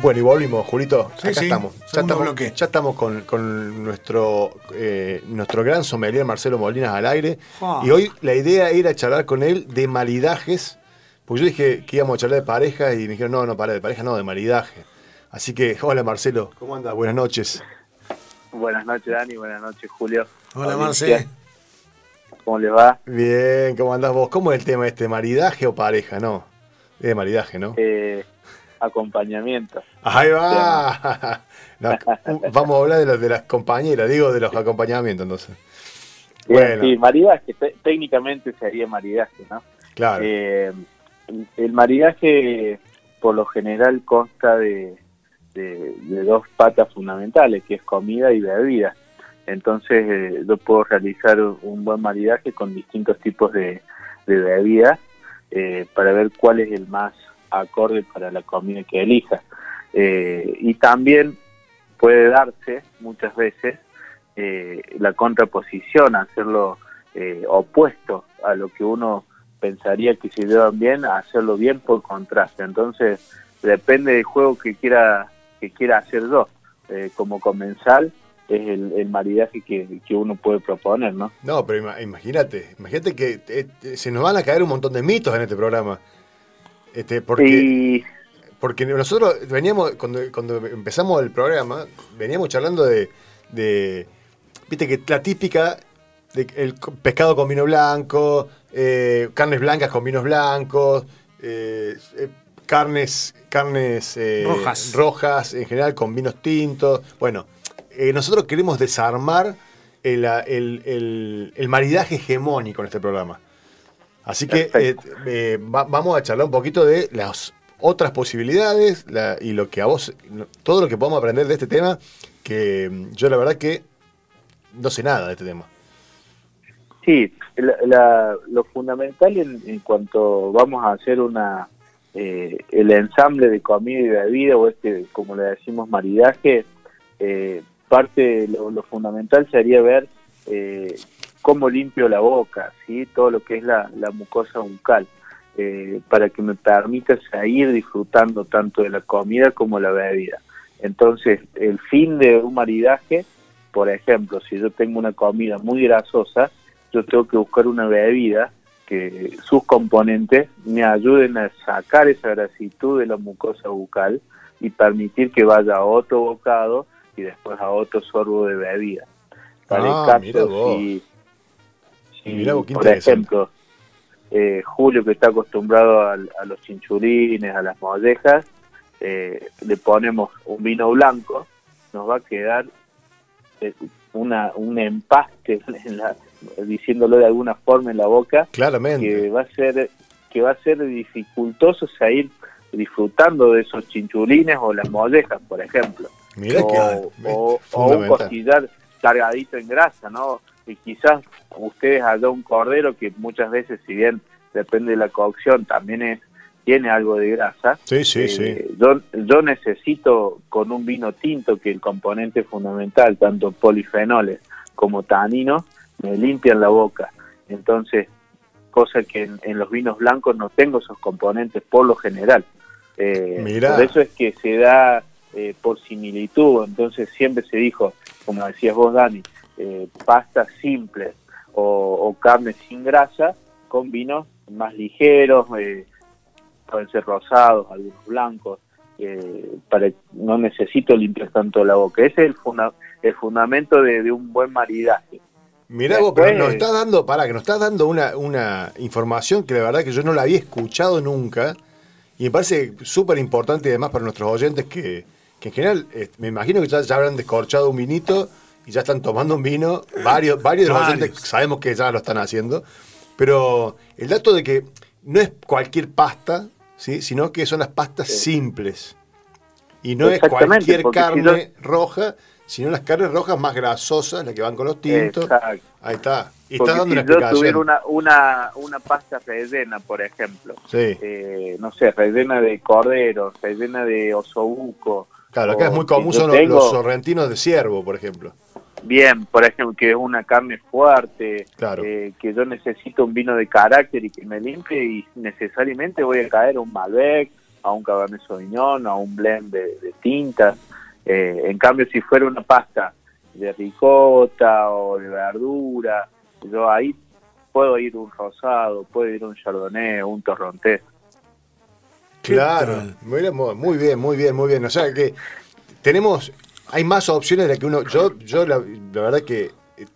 Bueno, y volvimos, Julito. Sí, Acá sí, estamos. Ya segundo estamos, bloque. ya estamos con, con nuestro, eh, nuestro gran sommelier Marcelo Molinas al aire. Y hoy la idea era charlar con él de maridajes. Porque yo dije que íbamos a charlar de pareja y me dijeron, no, no, para de pareja, no, de maridaje. Así que, hola Marcelo, ¿cómo andas? Buenas noches. Buenas noches, Dani. Buenas noches, Julio. Hola, Audiencia. Marce. ¿Cómo les va? Bien, ¿cómo andás vos? ¿Cómo es el tema este? ¿Maridaje o pareja? No, es de maridaje, ¿no? Eh, acompañamiento. Ahí va. Vamos a hablar de, los, de las compañeras, digo, de los acompañamientos, entonces. Bueno. Sí, maridaje. Te- técnicamente sería maridaje, ¿no? Claro. Eh, el- maridaje, por lo general, consta de, de- de dos patas fundamentales, que es comida y bebida. Entonces, eh, yo puedo realizar un buen maridaje con distintos tipos de, de bebidas eh, para ver cuál es el más acorde para la comida que elija. Eh, y también puede darse muchas veces eh, la contraposición, hacerlo eh, opuesto a lo que uno pensaría que se llevan bien, hacerlo bien por contraste. Entonces, depende del juego que quiera que quiera hacer yo. Eh, como comensal es el, el maridaje que, que uno puede proponer, ¿no? No, pero ima- imagínate, imagínate que eh, eh, se nos van a caer un montón de mitos en este programa. Este, porque, porque nosotros veníamos, cuando, cuando empezamos el programa, veníamos charlando de, de viste que la típica de el pescado con vino blanco, eh, carnes blancas con vinos blancos, eh, eh, carnes, carnes eh, Rojas. rojas en general con vinos tintos. Bueno, eh, nosotros queremos desarmar el, el- el- el maridaje hegemónico en este programa. Así que eh, eh, va- vamos a charlar un poquito de las otras posibilidades la- y lo que a vos, todo lo que podamos aprender de este tema, que mm, yo la verdad que no sé nada de este tema. Sí, la- la- lo fundamental en, en cuanto vamos a hacer una eh, el ensamble de comida y bebida o este, como le decimos, maridaje, eh, parte lo, fundamental sería ver eh, cómo limpio la boca, sí, todo lo que es la, la mucosa bucal, eh, para que me permita seguir disfrutando tanto de la comida como la bebida. Entonces, el fin de un maridaje, por ejemplo, si yo tengo una comida muy grasosa, yo tengo que buscar una bebida que sus componentes me ayuden a sacar esa grasitud de la mucosa bucal y permitir que vaya a otro bocado y después a otro sorbo de bebida. Para Ah, el mira caso, si, vos, por ejemplo, eh, Julio que está acostumbrado al- a, los chinchulines, a las mollejas, eh, le ponemos un vino blanco, nos va a quedar eh, una, un empaste, en la- diciéndolo de alguna forma en la boca, Claramente. que va a ser que va a ser dificultoso seguir disfrutando de esos chinchulines o las mollejas, por ejemplo. Mirá o, que o- o un costillar cargadito en grasa, ¿no? Y quizás ustedes allá un cordero que muchas veces, si bien depende de la cocción, también es, tiene algo de grasa. Sí, sí, Eh, sí. Yo, yo necesito con un vino tinto que el componente fundamental, tanto polifenoles como taninos, me limpian la boca. Entonces, cosa que en, en los vinos blancos no tengo esos componentes por lo general. Eh, Mirá. por eso es que se da eh, por similitud. Entonces siempre se dijo, como decías vos, Dani, eh, pastas simples o, o carnes sin grasa con vinos más ligeros, eh, pueden ser rosados, algunos blancos, eh, para no necesito limpiar tanto la boca. Ese es el, funda- el fundamento de, de un buen maridaje. Mirá vos, pero nos estás dando, para que nos estás dando una, una información que la verdad que yo no la había escuchado nunca y me parece súper importante además para nuestros oyentes que, que en general eh, me imagino que ya, ya habrán descorchado un vinito y ya están tomando un vino, varios, varios de los oyentes sabemos que ya lo están haciendo, pero el dato de que no es cualquier pasta, ¿sí? sino que son las pastas Sí. simples y no es cualquier si carne roja, sino las carnes rojas más grasosas, las que van con los tintos. Exacto. Ahí está. Y está dando si una yo explicación. tuviera una, una, una pasta rellena, por ejemplo, Sí, eh, no sé, rellena de cordero, rellena de osobuco. Claro, acá o es muy si común son los- tengo- los sorrentinos de ciervo, por ejemplo. Bien, por ejemplo, que es una carne fuerte, Claro. eh, que yo necesito un vino de carácter y que me limpie y necesariamente voy a caer a un Malbec, a un Cabernet Sauvignon, a un blend de, tintas. Eh, en cambio, si fuera una pasta de ricota o de verdura, yo ahí puedo ir un rosado, puedo ir un chardonnay un torrontés. Claro, muy bien, muy bien, muy bien. O sea que tenemos, hay más opciones de las que uno. Yo, yo la, verdad que eh,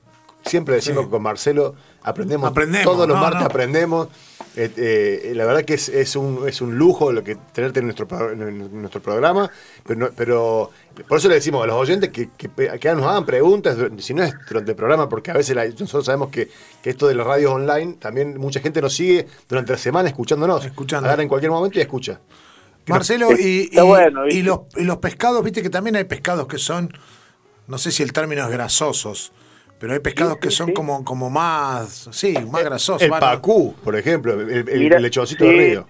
siempre decimos con Marcelo aprendemos, todos los martes aprendemos. Eh, eh, la verdad que es, es, un, es un lujo lo que tenerte en nuestro, en nuestro programa, pero, pero por eso le decimos a los oyentes que, que, nos hagan preguntas, si no es durante el programa, porque a veces nosotros sabemos que, que, esto de las radios online, también mucha gente nos sigue durante la semana escuchándonos. Escuchando. Agarra en cualquier momento y escucha. Marcelo, y, y, los, y los pescados, viste que también hay pescados que son, no sé si el término es grasosos, pero hay pescados que son como como más, sí, más grasosos. El pacú, por ejemplo, el, el, lechoncito de río.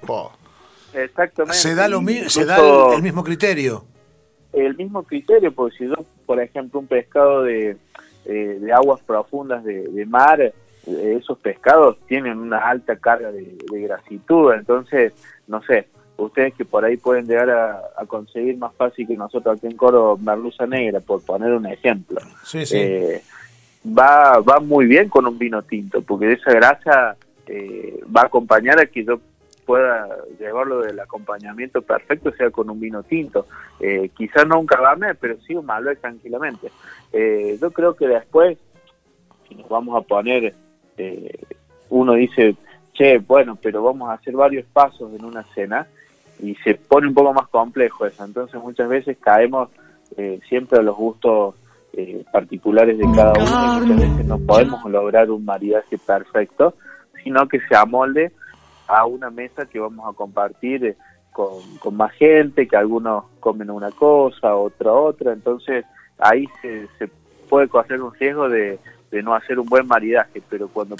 Exactamente. Se da, lo, se da el, mismo criterio. El mismo criterio, porque si yo, por ejemplo, un pescado de, eh, de aguas profundas de, mar, eh, esos pescados tienen una alta carga de, grasitud, entonces, no sé, ustedes que por ahí pueden llegar a, conseguir más fácil que nosotros aquí en Coro merluza negra, por poner un ejemplo. Sí, sí. Eh, va, va muy bien con un vino tinto, porque esa grasa eh, va a acompañar a que yo pueda llevarlo del acompañamiento perfecto, sea con un vino tinto. Eh, quizás no un cabernet, pero sí un malbec tranquilamente. Eh, yo creo que después, si nos vamos a poner, eh, uno dice, che, bueno, pero vamos a hacer varios pasos en una cena, y se pone un poco más complejo eso. Entonces muchas veces caemos siempre a los gustos eh, particulares de cada uno y muchas veces no podemos lograr un maridaje perfecto, sino que se amolde a una mesa que vamos a compartir eh, con, más gente, que algunos comen una cosa, otra otra, entonces ahí se, se puede coger un riesgo de, de no hacer un buen maridaje, pero cuando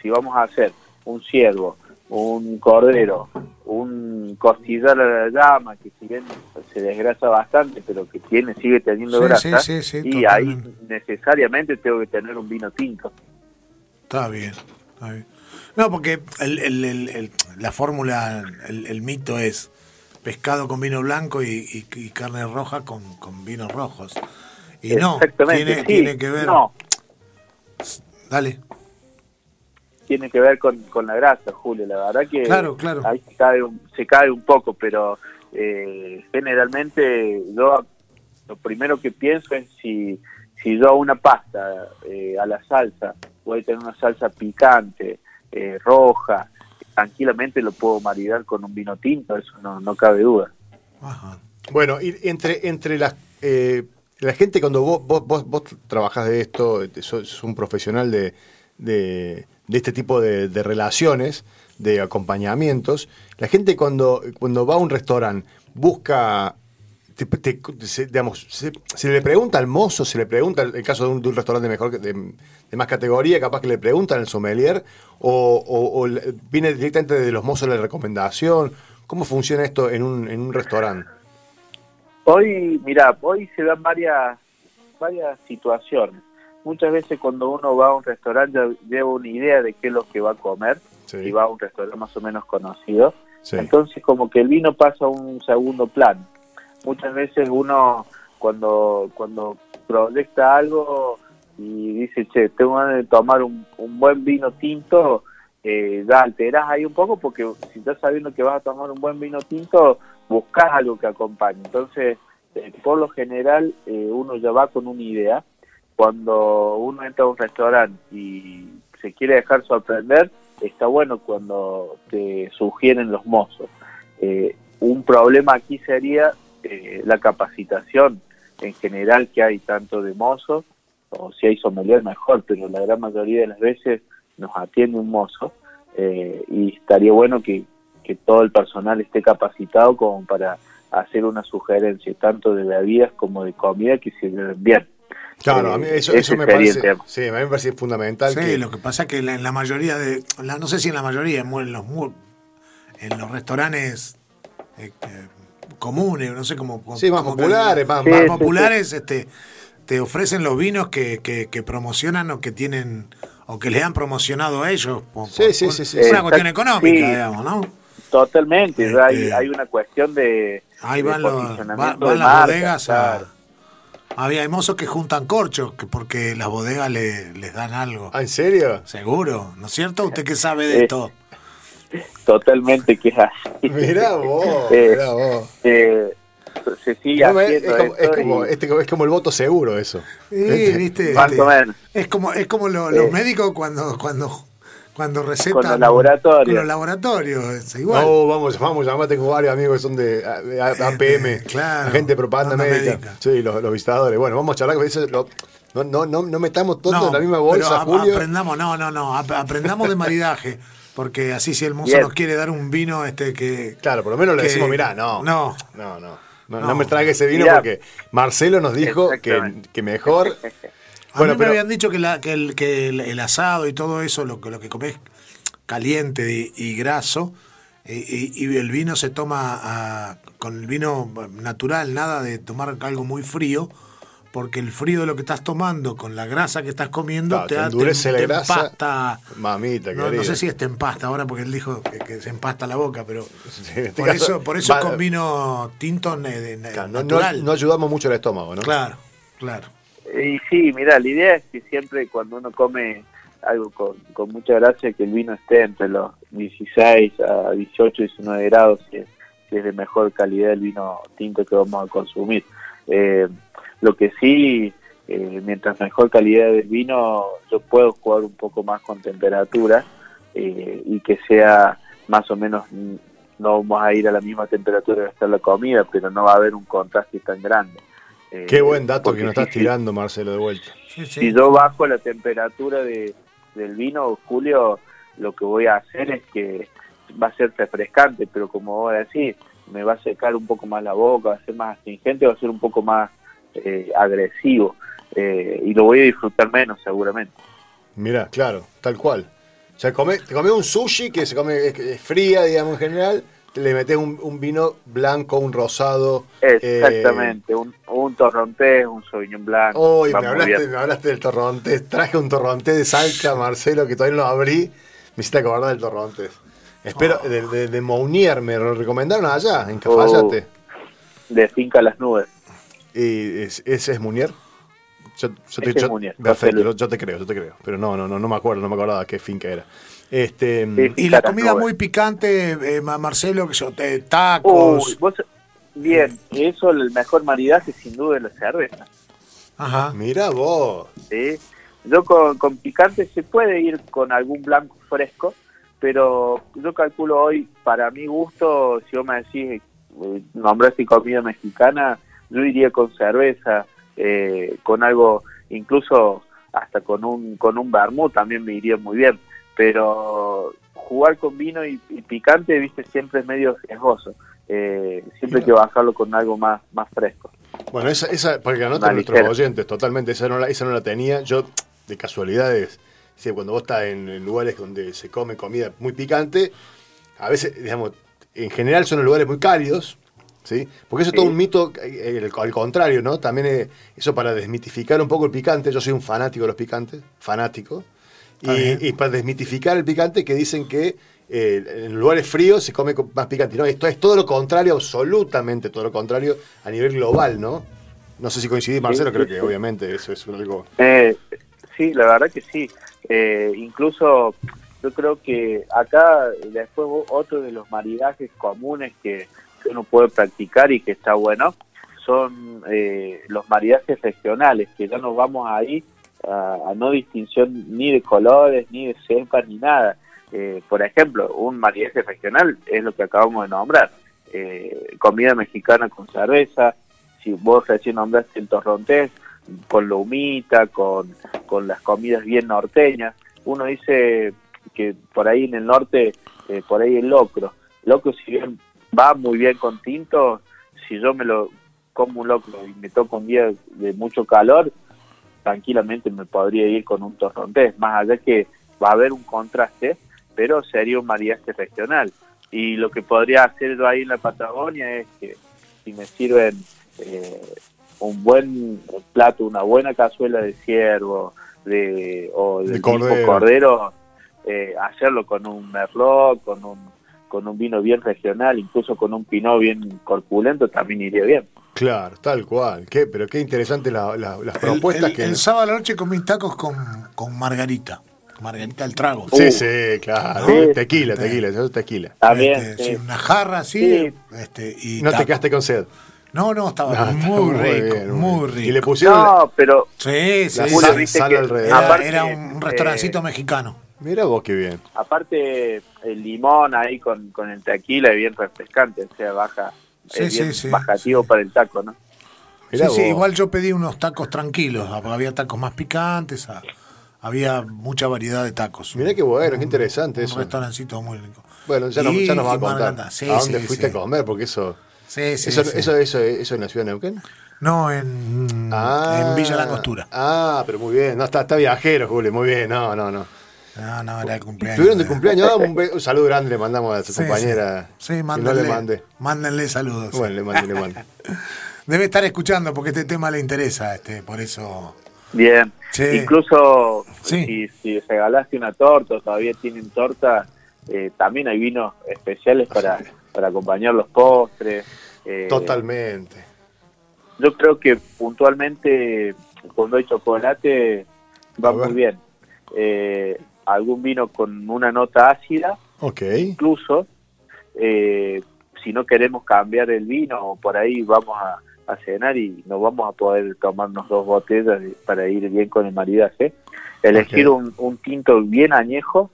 si vamos a hacer un ciervo, un cordero, un costillar a la llama, que si bien se desgrasa bastante, pero que tiene sigue teniendo grasa, y ahí necesariamente tengo que tener un vino tinto. Está bien, está bien. No, porque el, el, el, la fórmula, el, mito es pescado con vino blanco y, carne roja con, con, vinos rojos. Y no, tiene, tiene que ver... No. Dale tiene que ver con, con la grasa, Julio. La verdad que ahí se cae, un, se cae un poco, pero eh, generalmente yo lo primero que pienso es si, si yo una pasta eh, a la salsa, voy a tener una salsa picante, eh, roja, tranquilamente lo puedo maridar con un vino tinto, eso no, no cabe duda. Bueno, y entre, entre las... la gente cuando vos, vos, vos, vos trabajás de esto, sos un profesional de, de de este tipo de, relaciones, de acompañamientos, la gente cuando, cuando va a un restaurante busca, se, digamos, se, le pregunta al mozo, se le pregunta, en el caso de un, restaurante mejor de, de, más categoría, capaz que le preguntan al sommelier, o, viene directamente de los mozos la recomendación. ¿Cómo funciona esto en un, en un restaurante? Hoy, mira, hoy se dan varias, varias situaciones muchas veces cuando uno va a un restaurante lleva una idea de qué es lo que va a comer y va a un restaurante más o menos conocido. Entonces como que el vino pasa a un segundo plano. Muchas veces uno cuando cuando proyecta algo y dice, che, tengo ganas de tomar un, buen vino tinto, eh, ya alteras ahí un poco porque si estás sabiendo que vas a tomar un buen vino tinto, buscas algo que acompañe. Entonces, eh, por lo general, eh, uno ya va con una idea cuando uno entra a un restaurante y se quiere dejar sorprender, está bueno cuando te sugieren los mozos. Eh, un problema aquí sería eh, la capacitación en general que hay tanto de mozos, o si hay sommelier mejor, pero la gran mayoría de las veces nos atiende un mozo eh, y estaría bueno que, todo el personal esté capacitado como para hacer una sugerencia tanto de bebidas como de comida que se bien. Claro, a mí eso, eso me parece, sí, a mí me parece fundamental. Sí, lo que pasa es que en la, mayoría de, no sé si en la mayoría, en los, en los restaurantes eh, eh, comunes, no sé cómo. Sí, más populares, más, populares, este, te ofrecen los vinos que, que, promocionan o que tienen o que les han promocionado a ellos. sí, sí, sí, sí, Es una cuestión económica, digamos, ¿no? Totalmente, Este, hay, hay una cuestión de, Ahí de van, los, van- las marca, bodegas a... Había hay mozos que juntan corchos que porque las bodegas le- les dan algo. ¿Ah, en serio? Seguro, ¿no es cierto? ¿Usted qué sabe de Eh, esto? Totalmente que es así. Mirá vos, Eh, mirá vos. Eh, se sigue No, es, como, es, esto como, y- este- es como el voto seguro eso. Sí, ¿viste? Este, o menos. Es como, es como lo- los Eh. médicos cuando, cuando, cuando recetan. Con los laboratorios. Con los laboratorios, es igual. No, vamos, vamos, además tengo varios amigos que son de, APM, claro, agente de propaganda médica. médica. Sí, los, los visitadores. Bueno, vamos a charlar con eso. lo- no, no, no, no metamos todo No, en la misma pero bolsa, ap- Julio. Aprendamos, no, no, no, ap- aprendamos de maridaje. Porque así si el mozo nos quiere dar un vino este que... Claro, por lo menos le que- decimos, mirá, no. No. No, no. No, No. no me trague ese vino Mirá. porque Marcelo nos dijo que, que mejor. A Bueno, mí me pero- habían dicho que, la- que el, que el, el asado y todo eso, lo, que- lo que comes caliente y, y graso, eh, y, y el vino se toma a- con el vino natural, nada de tomar algo muy frío, porque el frío de lo que estás tomando con la grasa que estás comiendo Claro, te, te endurece la grasa. empasta. Mamita, No, no sé si te empasta ahora porque él dijo que, que se empasta la boca, pero Sí, este por, caso, eso, por eso va- con vino tinto ne- ne- Claro, no, no- natural. no ayudamos mucho al estómago, ¿no? Claro, claro. Y sí, mira, la idea es que siempre cuando uno come algo con, con mucha gracia, que el vino esté entre los 16 a 18, 19 grados, si es, de mejor calidad el vino tinto que vamos a consumir. Eh, lo que sí, eh, mientras mejor calidad del vino, yo puedo jugar un poco más con temperatura eh, y que sea más o menos, no vamos a ir a la misma temperatura que está la comida, pero no va a haber un contraste tan grande. Eh, Qué buen dato que nos estás sí, tirando, Marcelo, de vuelta. Sí, sí. si yo bajo la temperatura de, del vino, Julio, lo que voy a hacer es que va a ser refrescante, pero como vos decís, me va a secar un poco más la boca, va a ser más astringente, va a ser un poco más eh, agresivo eh, y lo voy a disfrutar menos seguramente. Mira, claro, tal cual. O sea, come- te comes un sushi que se come es, es fría, digamos, en general, le metes un, un vino blanco, un rosado. eh, Exactamente, un, un torrontés, un sauvignon blanco. Hoy va me hablaste, me hablaste del torrontés. Traje un torrontés de Salta, Marcelo, que todavía no lo abrí. Me hiciste acordar del torrontés. Espero, Oh. de, de, de Mounier, me lo recomendaron allá, en Cafayate. de finca a las nubes. ¿Y es- ese es Mounier? Yo, yo te, yo- Mounier, perfecto, yo te creo, yo te creo. Pero no, no, no, no me acuerdo, no me acordaba qué finca era. Este, Sí. Y la comida nubes. muy picante, eh, Ma- Marcelo, que yo, eh, tacos. Uy, vos- bien, eso el mejor maridaje sin duda es la cerveza. Ajá. Mira vos. ¿sí? Yo con, con picante se puede ir con algún blanco fresco, pero yo calculo hoy, para mi gusto, si vos me decís, eh, nombraste comida mexicana, yo iría con cerveza, eh, con algo, incluso hasta con un con un vermut también me iría muy bien, pero jugar con vino y, y picante, viste, siempre es medio riesgoso. Eh, siempre hay que bajarlo con algo más más fresco. Bueno, esa, esa para que anoten nuestros oyentes, totalmente, esa no, la, esa no la tenía. Yo, de casualidades, sí, cuando vos estás en, en lugares donde se come comida muy picante, a veces, digamos, en general son lugares muy cálidos, ¿sí? Porque eso es todo un mito, eh, el- al contrario, ¿no? También eh, eso para desmitificar un poco el picante, yo soy un fanático de los picantes, fanático. Y, y para desmitificar el picante que dicen que eh, en lugares fríos se come más picante. No, esto es todo lo contrario, absolutamente todo lo contrario a nivel global, ¿no? No sé si coincidís, Marcelo, Sí, creo sí, que sí. obviamente eso es algo... Eh, sí, la verdad que sí. Eh, incluso yo creo que acá después otro de los maridajes comunes que, que uno puede practicar y que está bueno son eh, los maridajes regionales, que ya nos vamos ahí a, no distinción ni de colores, ni de cepas, ni nada. Eh, por ejemplo, un maridaje regional es lo que acabamos de nombrar. Eh, comida mexicana con cerveza, si vos recién nombraste el torrontés, con la humita, con, con las comidas bien norteñas. Uno dice que por ahí en el norte, eh, por ahí el locro. Locro si bien va muy bien con tinto, si yo me lo como un locro y me toca un día de mucho calor, tranquilamente me podría ir con un torrontés, más allá que va a haber un contraste, pero sería un maridaje regional. Y lo que podría hacer yo ahí en la Patagonia es que si me sirven eh, un buen plato, una buena cazuela de ciervo de, o De tipo cordero. cordero, eh, hacerlo con un merlot, con un con un vino bien regional, incluso con un pinot bien corpulento, también iría bien. Claro, tal cual. Qué, pero qué interesante la- la- las propuestas el, que... el sábado a la noche comí tacos con, con Margarita. Margarita el trago. Sí, Uh. sí, claro. Sí. tequila, tequila, eso es tequila. También, Este, sí. sí, una jarra así. Sí. Este, y No te quedaste con sed. No, no, estaba No, muy, rico, bien, muy rico. Y le pusieron... No, pero Sí, sí, sal- sal que alrededor. Aparte, era un restaurancito eh, mexicano. Mira vos qué bien. aparte el limón ahí con, con el tequila es bien refrescante, o sea, baja, Sí, es bien sí, bajativo sí. para el taco, ¿no? Mirá sí, sí, igual yo pedí unos tacos tranquilos. Había tacos más picantes, había mucha variedad de tacos. Mirá qué bueno, qué interesante un eso. restaurancito muy rico. Bueno, ya, no- Y- ya nos va a contar. Sí, ¿A dónde sí, fuiste sí. a comer? Porque eso... Sí, sí, eso, sí. eso, eso, eso en la ciudad de Neuquén. No, en, Ah, en Villa Langostura. Ah, pero muy bien. No, está, está viajero, Julio. Muy bien. No, no, no. No, no, era el cumpleaños. Estuvieron de cumpleaños. Ah, un, saludo grande le mandamos a su Sí, compañera. Sí, sí mándenle, no le mande. mándenle saludos. Bueno, le mande, le mande. Debe estar escuchando porque este tema le interesa, este, por eso. Bien, Sí. incluso Sí. si, si regalaste una torta o todavía tienen torta, eh, también hay vinos especiales para, para acompañar los postres. eh, Totalmente. Yo creo que puntualmente cuando hay chocolate va muy bien. Eh, algún vino con una nota ácida, Ok. incluso eh, si no queremos cambiar el vino o por ahí vamos a, a cenar y no vamos a poder tomarnos dos botellas para ir bien con el maridaje. Elegir un, un tinto bien añejo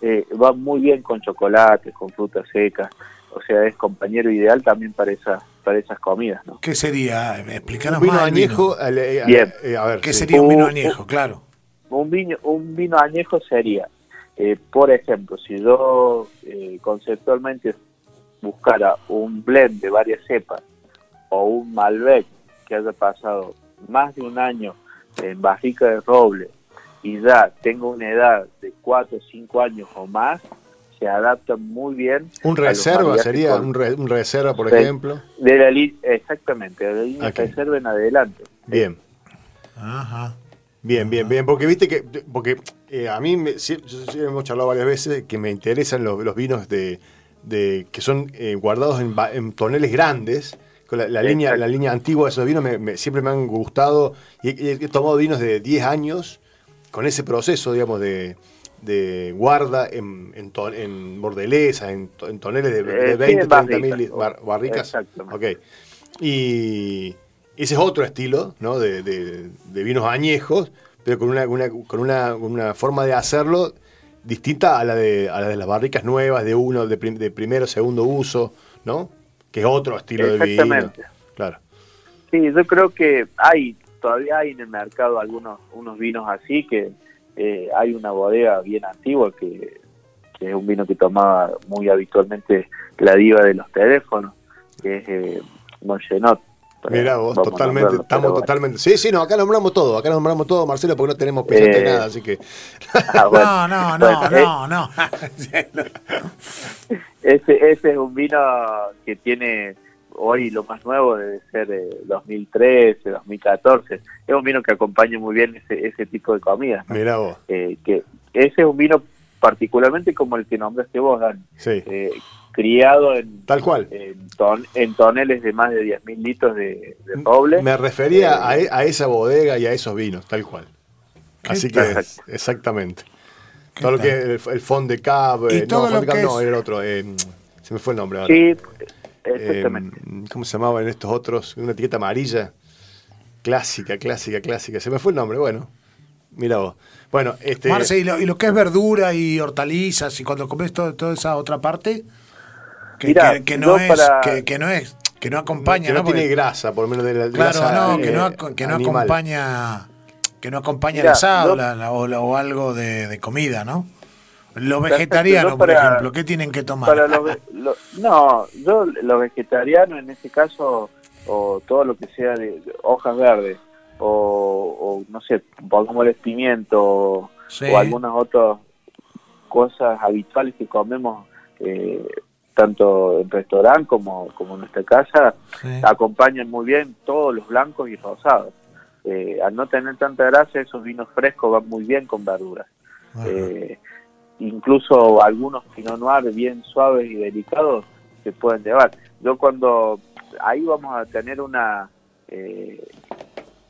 eh, va muy bien con chocolate, con frutas secas. O sea, es compañero ideal también para esas para esas comidas, ¿no? ¿Qué sería? Explícanos Un vino más. el añejo. eh, eh, Bien. eh, a ver, ¿Qué sí. sería un vino Uh, añejo? Claro. Un vino, un vino añejo sería, eh, por ejemplo, si yo eh, conceptualmente buscara un blend de varias cepas o un Malbec que haya pasado más de un año en barrica de roble y ya tengo una edad de 4 o 5 años o más, se adapta muy bien. Un reserva sería, con- un, re- un reserva, por ejemplo. de la exactamente, de la línea reserva en adelante. Bien. Ajá. Bien, bien, bien, porque viste que, porque eh, a mí, me, sí, hemos charlado varias veces que me interesan los, los vinos de, de que son eh, guardados en, en toneles grandes, la, la línea, la línea antigua de esos vinos me- me- siempre me han gustado y he, he tomado vinos de 10 años con ese proceso, digamos, de, de guarda en, en, ton- en bordelesas, en, en toneles de, de Eh, sí, 20, en 30 mil barricas, bar- barricas. exactamente. Ok. Y ese es otro estilo, ¿no? De, de- de vinos añejos, pero con una, una- con una, una forma de hacerlo distinta a la de, a la de las barricas nuevas, de uno, de, prim- de primero, segundo uso, ¿no? Que es otro estilo de vino. Exactamente. Claro. Sí, yo creo que hay, todavía hay en el mercado algunos unos vinos así, que eh, hay una bodega bien antigua que, que es un vino que tomaba muy habitualmente la diva de los teléfonos, que es eh, Mongenot. Mira vos, totalmente, nombrarlo, estamos bueno. totalmente. Sí, sí, no, acá nombramos todo, acá nombramos todo, Marcelo, porque no tenemos presente Eh, nada, así que. Ah, bueno. No, no, no, eh, no, no. Ese, ese es un vino que tiene hoy lo más nuevo debe ser eh, 2013, 2014. Es un vino que acompaña muy bien ese, ese tipo de comidas. ¿no? Mira vos, Eh, que ese es un vino particularmente como el que nombraste vos, Dan, sí, eh, criado en, tal cual. en, ton- en toneles de más de 10.000 litros de, de roble. Me refería Eh, a, e- a esa bodega y a esos vinos, tal cual. Así que, exactamente. ¿Qué Todo lo tal? que el, el fond de cab, eh, no, fond de cab no, es- era el otro, eh, se me fue el nombre ahora. Sí, Eh, exactamente. ¿Cómo se llamaban estos otros? Una etiqueta amarilla. Clásica, clásica, clásica. Se me fue el nombre, bueno. Mira vos. Bueno, este. Marce, ¿y lo, y lo que es verdura y hortalizas y cuando comes todo, toda esa otra parte que, Mirá, que, que no es para- que, que no es que no acompaña que no, ¿no? Porque- tiene grasa, por lo menos de la claro grasa, no que eh, no ac- que no acompaña que no acompaña el Mirá, asado yo- la- la- o, la- o algo de, de comida no los Perfecto, vegetarianos yo por para- ejemplo qué tienen que tomar Para los, lo- no, yo los vegetarianos en este caso, o todo lo que sea de, de hojas verdes, o, o, no sé, pongámosle pimiento, Sí. o algunas otras cosas habituales que comemos, eh, tanto en restaurante como, como en nuestra casa, Sí. acompañan muy bien todos los blancos y rosados. Eh, al no tener tanta grasa, esos vinos frescos van muy bien con verduras. Eh, incluso algunos Pinot Noir bien suaves y delicados se pueden llevar. Yo cuando ahí vamos a tener una eh,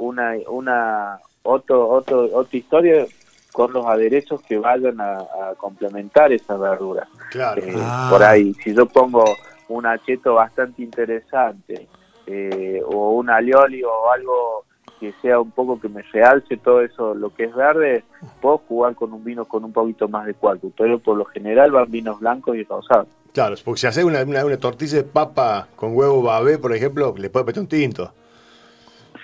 una una otro, otro otra historia con los aderezos que vayan a, complementar esa verdura. Claro. Eh, Ah. Por ahí, si yo pongo un acheto bastante interesante eh, o un alioli o algo que sea un poco que me realce todo eso, lo que es verde, puedo jugar con un vino con un poquito más de cuarto, pero por lo general van vinos blancos y rosados. Claro, porque si haces una, una, una tortilla de papa con huevo babé, por ejemplo, le puedes meter un tinto.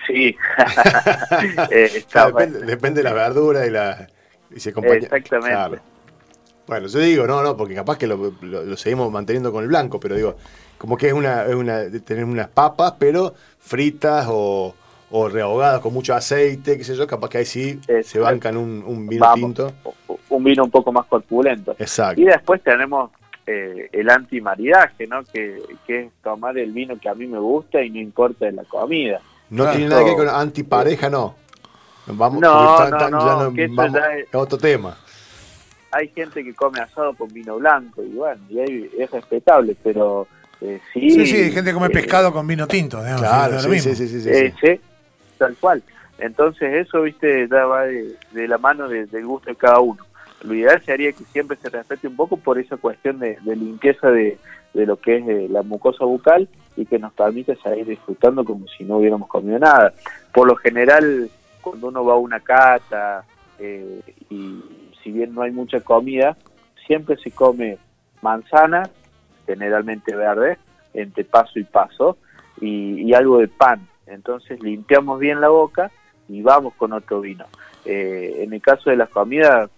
Sí, Eh, Claro, depende, bueno. depende de la verdura y la y se acompaña. Exactamente. Claro. Bueno, yo digo, no, no, porque capaz que lo, lo- lo seguimos manteniendo con el blanco, pero digo, como que es una, es una tener unas papas, pero fritas o, o rehogadas con mucho aceite, qué sé yo, capaz que ahí sí Eh, se bancan un, un vino Vamos, tinto. un vino un poco más corpulento. Exacto. Y después tenemos eh, el antimaridaje, ¿no? Que, que es tomar el vino que a mí me gusta y no importa de la comida. No Claro. tiene nada que ver con antipareja, no. Vamos, No, no, no, que eso vamos- ya es- otro tema. Hay gente que come asado con vino blanco y bueno, y ahí es respetable, pero eh, sí... Sí, sí, hay gente que come eh, pescado con vino tinto. digamos, Claro, sí, lo mismo. sí, sí, sí, sí, eh, sí. sí, tal cual. Entonces eso, viste, ya va de, de la mano de- del gusto de cada uno. Lo ideal sería que siempre se respete un poco por esa cuestión de, de limpieza de, de lo que es eh, la mucosa bucal y que nos permite seguir disfrutando como si no hubiéramos comido nada. Por lo general, cuando uno va a una cata eh, y si bien no hay mucha comida, siempre se come manzana, generalmente verde, entre paso y paso, y, y algo de pan. Entonces limpiamos bien la boca y vamos con otro vino. Eh, en el caso de las comidas,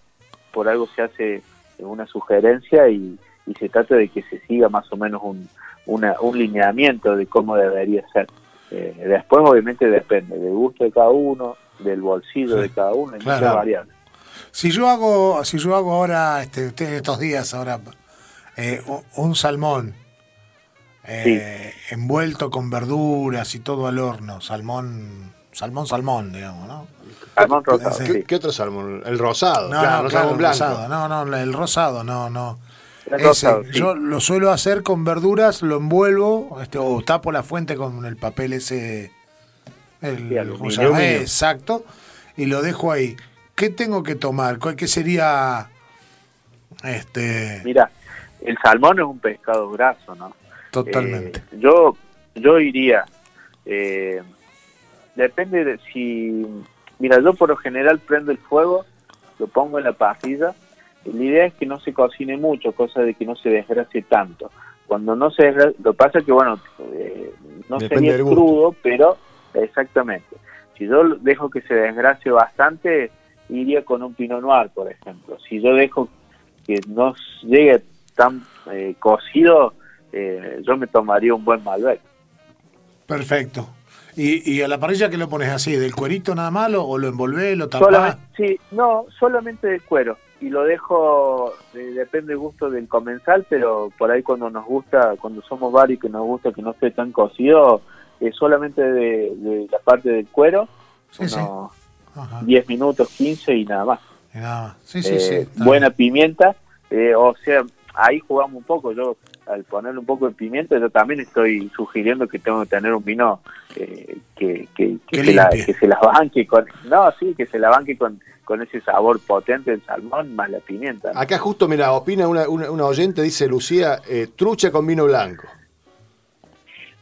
por algo se hace una sugerencia y, y se trata de que se siga más o menos un, una- un lineamiento de cómo debería ser. Eh, después obviamente depende del gusto de cada uno, del bolsillo Sí, de cada uno, hay claro. muchas variables. Si yo hago, si yo hago ahora, este, estos días ahora, eh, un- salmón eh, envuelto con verduras y todo al horno, salmón, salmón, salmón, digamos, ¿no? Salmón rosado. ¿Qué, sí. qué otro salmón? El rosado, No, claro, no, no claro, salmón el rosado, no, no, el rosado, no, no. Ese. Yo lo suelo hacer con verduras, lo envuelvo, este, o tapo la fuente con el papel ese, el, aluminio. exacto, y lo dejo ahí. ¿Qué tengo que tomar? ¿Cuál- ¿Qué sería? Este, Mira, el salmón es un pescado graso, ¿no? totalmente. Eh, yo, yo iría, eh, depende de si, mira, yo por lo general prendo el fuego, lo pongo en la parrilla, la idea es que no se cocine mucho, cosa de que no se desgracie tanto. Cuando no se desgracia, lo que pasa es que, bueno, eh, no Depende sería del crudo, pero exactamente. Si yo dejo que se desgracie bastante, iría con un Pinot Noir, por ejemplo. Si yo dejo que no llegue tan eh, cocido, eh, yo me tomaría un buen Malbec. Perfecto. ¿Y, y a la parrilla que lo pones así? ¿Del cuerito nada más lo- o lo envolvés, lo tapás? Solamente, sí, no, solamente de cuero. Y lo dejo, eh, depende del gusto del comensal, pero por ahí cuando nos gusta, cuando somos varios que nos gusta que no esté tan cocido, eh, solamente de, de la parte del cuero, Sí, sí. unos Ajá. 10 minutos, 15 y nada más. Y nada más. Sí, sí, Eh, sí. buena pimienta, eh, o sea, ahí jugamos un poco. Yo, al ponerle un poco de pimienta, yo también estoy sugiriendo que tengo que tener un vino eh, que, que, se la, que se la banque con. No, sí, que se la banque con, con ese sabor potente del salmón más la pimienta. ¿no? Acá justo, mira, opina una, una, una oyente, dice Lucía, eh, trucha con vino blanco.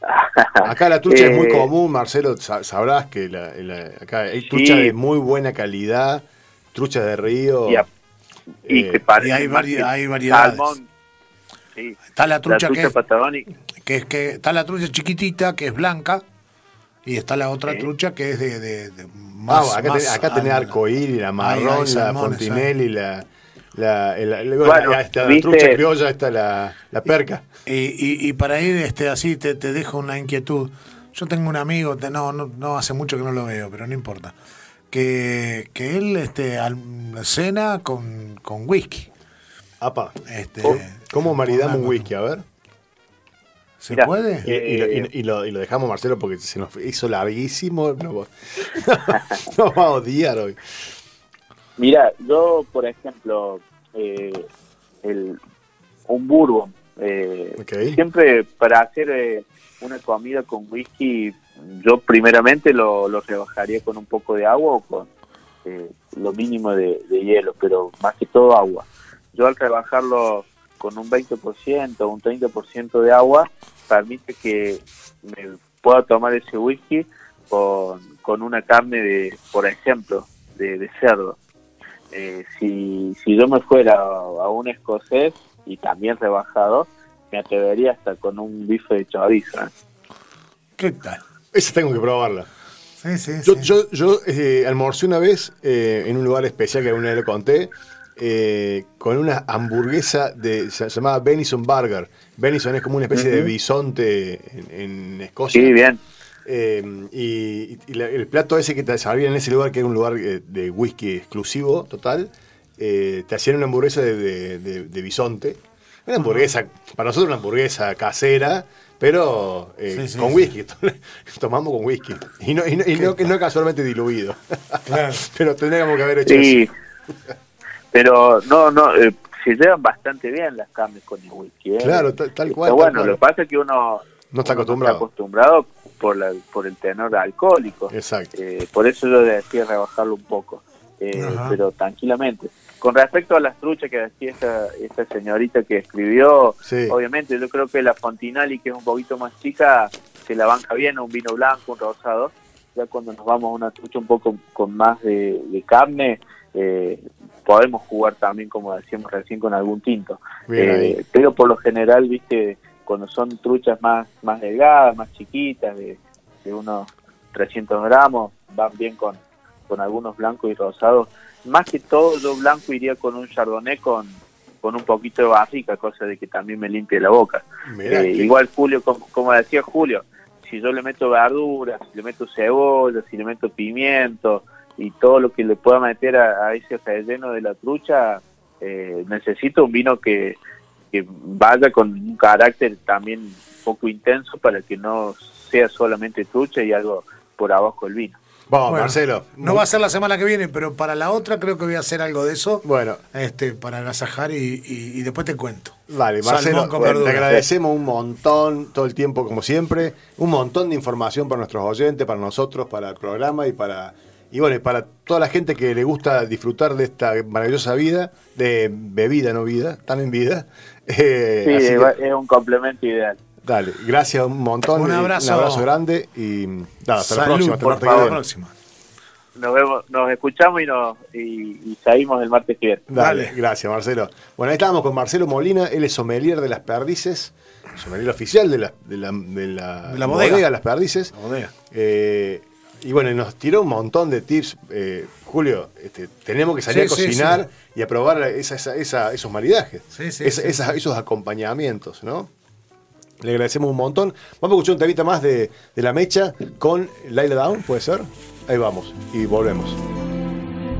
Acá la trucha es muy Eh, común, Marcelo, sa- sabrás que la, la- acá hay trucha Sí. de muy buena calidad, trucha de río. Y, a- y eh, que parece y hay vari- que hay variedades. Salmón, sí. Está la La trucha, trucha que, es, patagónica. que es que está la trucha chiquitita que es blanca y está la otra Sí. trucha que es de, de- de Ah, más, acá, más tenés, acá tenés arcoíris, la marrón, la salmones, fontinelli, la, la, el- el- Bueno, la- esta, la trucha criolla, esta la, la perca. Y, y- y para ir este así te, te dejo una inquietud. Yo tengo un amigo, te- no, no, no hace mucho que no lo veo, pero no importa. Que, que él este, al- cena con, con whisky. Apa, Este, ¿cómo- ¿cómo maridamos un whisky? A ver. ¿Se puede? Y, y lo, y- y lo- y lo dejamos, Marcelo, porque se nos hizo larguísimo. No, va- nos va a odiar hoy. Mira, yo, por ejemplo, eh, el, un bourbon. Eh. Siempre para hacer eh, una comida con whisky, yo primeramente lo, rebajaría con un poco de agua o con eh, lo mínimo de, hielo, pero más que todo agua. Yo al rebajarlo con un 20% o un 30% de agua, permite que me pueda tomar ese whisky con, con una carne de, por ejemplo, de, cerdo. Eh, si, si yo me fuera a, a un escocés y también rebajado, me atrevería hasta con un bife de chorizo. ¿eh? ¿Qué tal? Esa tengo que probarla. Sí, sí, Yo, sí. yo, yo eh, almorcé una vez eh, en un lugar especial que alguna vez lo conté, eh, con una hamburguesa de, se llamaba Venison Burger. Venison es como una especie de bisonte en, en Escocia. Sí, bien. Eh, y y la- el plato ese que te servían en ese lugar, que era un lugar de whisky exclusivo, total, eh, te hacían una hamburguesa de, de- de- de bisonte. Una hamburguesa, para nosotros una hamburguesa casera, pero eh, Sí, sí, con sí. whisky. Tomamos con whisky. Y no, y no, y no- no casualmente diluido. Claro. pero tendríamos que haber hecho Sí, eso. pero no, no, eh, se llevan bastante bien las carnes con el whisky. ¿eh? Claro, tal- tal Está cual, tal bueno, cual. lo que pasa es que uno No está acostumbrado. acostumbrado por, la, por el tenor alcohólico. Exacto. Eh, por eso yo decía rebajarlo un poco, eh, pero tranquilamente. Con respecto a las truchas que decía esta, esta señorita que escribió, Sí. obviamente yo creo que la Fontinali, que es un poquito más chica, se la banca bien, un vino blanco, un rosado. Ya cuando nos vamos a una trucha un poco con más de, de carne, eh, podemos jugar también, como decíamos recién, con algún tinto. Eh, pero por lo general, viste, cuando son truchas más, más delgadas, más chiquitas, de, de unos 300 gramos, van bien con, con algunos blancos y rosados. Más que todo, yo blanco iría con un chardonnay con, con un poquito de barrica, cosa de que también me limpie la boca. Eh, que- igual Julio, como, como decía Julio, si yo le meto verduras, si le meto cebolla, si le meto pimiento y todo lo que le pueda meter a, a ese relleno de la trucha, eh, necesito un vino que, que vaya con un carácter también un poco intenso para que no sea solamente trucha y algo por abajo del vino. Vamos, Bueno, Marcelo. No va a ser la semana que viene, pero para la otra creo que voy a hacer algo de eso. Bueno, Este, para agasajar y, y- y después te cuento. Vale, Marcelo, bueno, te agradecemos un montón, todo el tiempo como siempre, un montón de información para nuestros oyentes, para nosotros, para el programa y para y bueno, y para toda la gente que le gusta disfrutar de esta maravillosa vida, de bebida, no vida, tan en vida. Eh, Sí, así que, va- es un complemento ideal. Dale, gracias un montón, Un abrazo. un abrazo grande y nada, hasta la próxima. hasta por favor. viene. la próxima. Nos vemos, nos escuchamos y nos y, y seguimos el martes que viene. Dale, Dale. gracias Marcelo. Bueno, ahí estábamos con Marcelo Molina, él es sommelier de las perdices, sommelier oficial de la, de la, de la, De la bodega. Las Perdices. La bodega. Eh, y bueno, nos tiró un montón de tips. Eh, Julio, este, tenemos que salir Sí, a sí, cocinar y a probar esa- esa- esa- esos maridajes, Sí, sí, esa- sí. esas- esos acompañamientos, ¿no? Le agradecemos un montón. Vamos a escuchar un temita más de, de la mecha con Laila Down, ¿puede ser? Ahí vamos y volvemos.